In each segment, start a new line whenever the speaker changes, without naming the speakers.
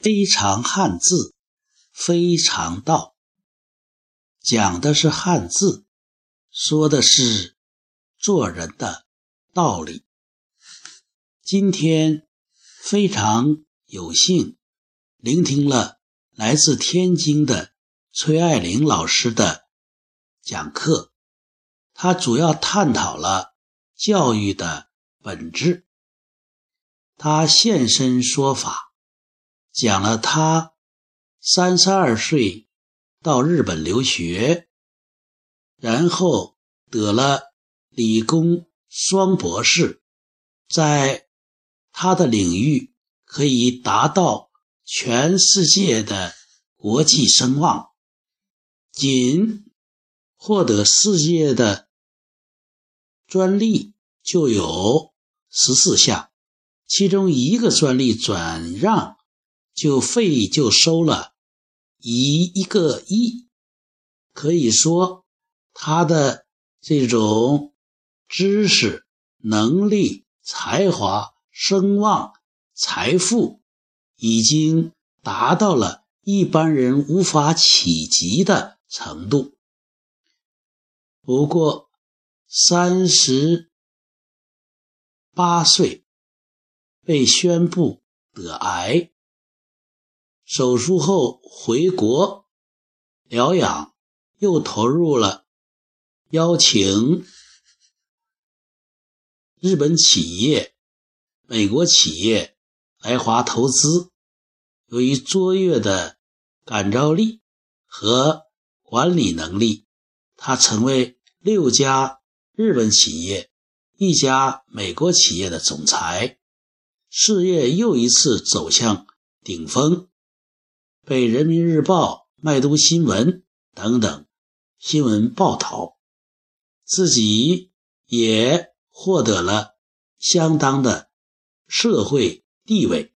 非常汉字，非常道，讲的是汉字，说的是做人的道理。今天非常有幸聆听了来自天津的崔爱玲老师的讲课，他主要探讨了教育的本质，他现身说法。讲了他三十二岁到日本留学，然后得了理工双博士，在他的领域可以达到全世界的国际声望，仅获得世界的专利就有十四项，其中一个专利转让。就费就收了一一个亿，可以说他的这种知识、能力、才华、声望、财富，已经达到了一般人无法企及的程度。不过，三十八岁被宣布得癌。手术后回国疗养，又投入了邀请日本企业、美国企业来华投资。由于卓越的感召力和管理能力，他成为六家日本企业、一家美国企业的总裁，事业又一次走向顶峰。被《人民日报》、《麦都新闻》等等新闻报道，自己也获得了相当的社会地位。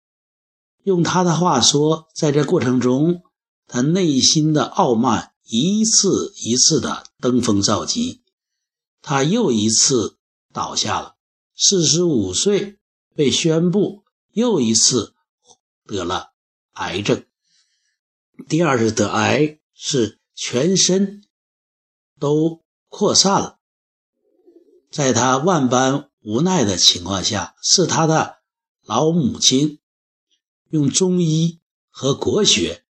用他的话说，在这过程中，他内心的傲慢一次一次的登峰造极，他又一次倒下了。四十五岁被宣布又一次得了癌症。第二次得癌是全身都扩散了，在他万般无奈的情况下，是他的老母亲用中医和国学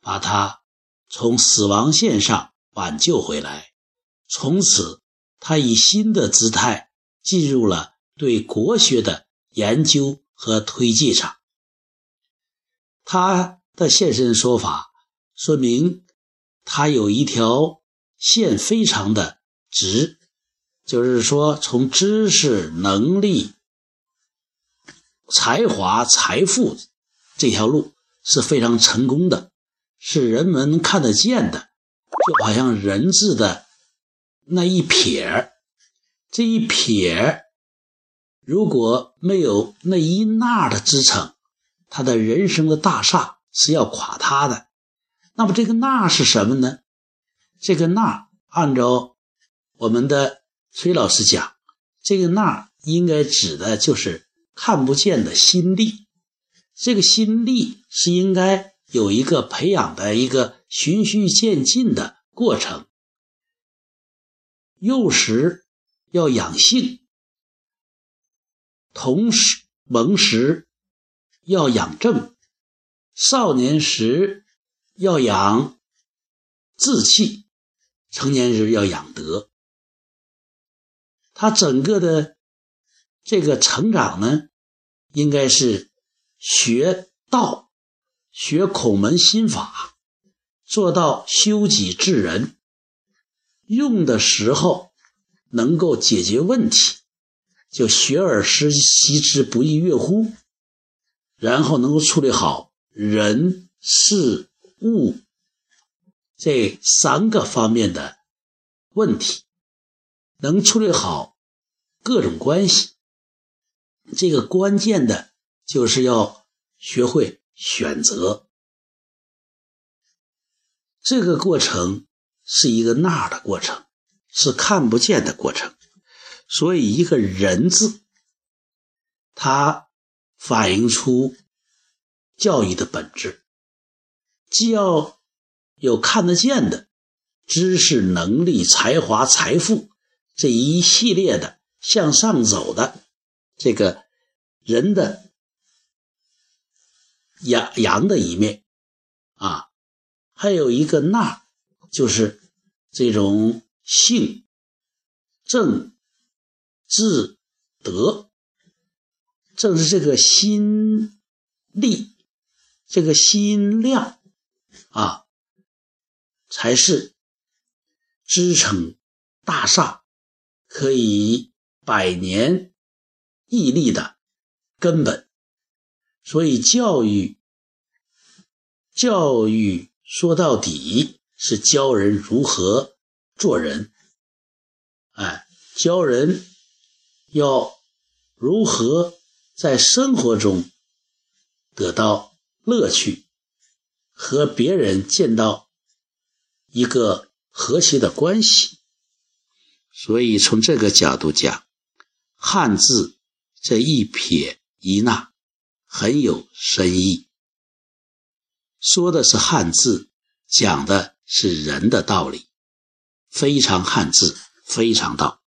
把他从死亡线上挽救回来。从此，他以新的姿态进入了对国学的研究和推介上。他。的现身说法，说明他有一条线非常的直，就是说从知识、能力、才华、财富这条路是非常成功的，是人们看得见的，就好像人字的那一撇这一撇如果没有那一捺的支撑，他的人生的大厦。是要垮塌的，那么这个“那”是什么呢？这个“那”按照我们的崔老师讲，这个“那”应该指的就是看不见的心力。这个心力是应该有一个培养的一个循序渐进的过程。幼时要养性，同时蒙时要养正。少年时要养志气，成年时要养德。他整个的这个成长呢，应该是学道、学孔门心法，做到修己治人，用的时候能够解决问题，就学而时习之，不亦乐乎。然后能够处理好。人事物这三个方面的问题，能处理好各种关系，这个关键的就是要学会选择。这个过程是一个那的过程，是看不见的过程。所以，一个人字，它反映出。教育的本质，既要有看得见的知识、能力、才华、财富这一系列的向上走的这个人的阳阳的一面啊，还有一个那，就是这种性正智德，正是这个心力。这个心量啊，才是支撑大厦可以百年屹立的根本。所以，教育教育说到底是教人如何做人，哎，教人要如何在生活中得到。乐趣和别人见到一个和谐的关系，所以从这个角度讲，汉字这一撇一捺很有深意，说的是汉字，讲的是人的道理，非常汉字，非常道。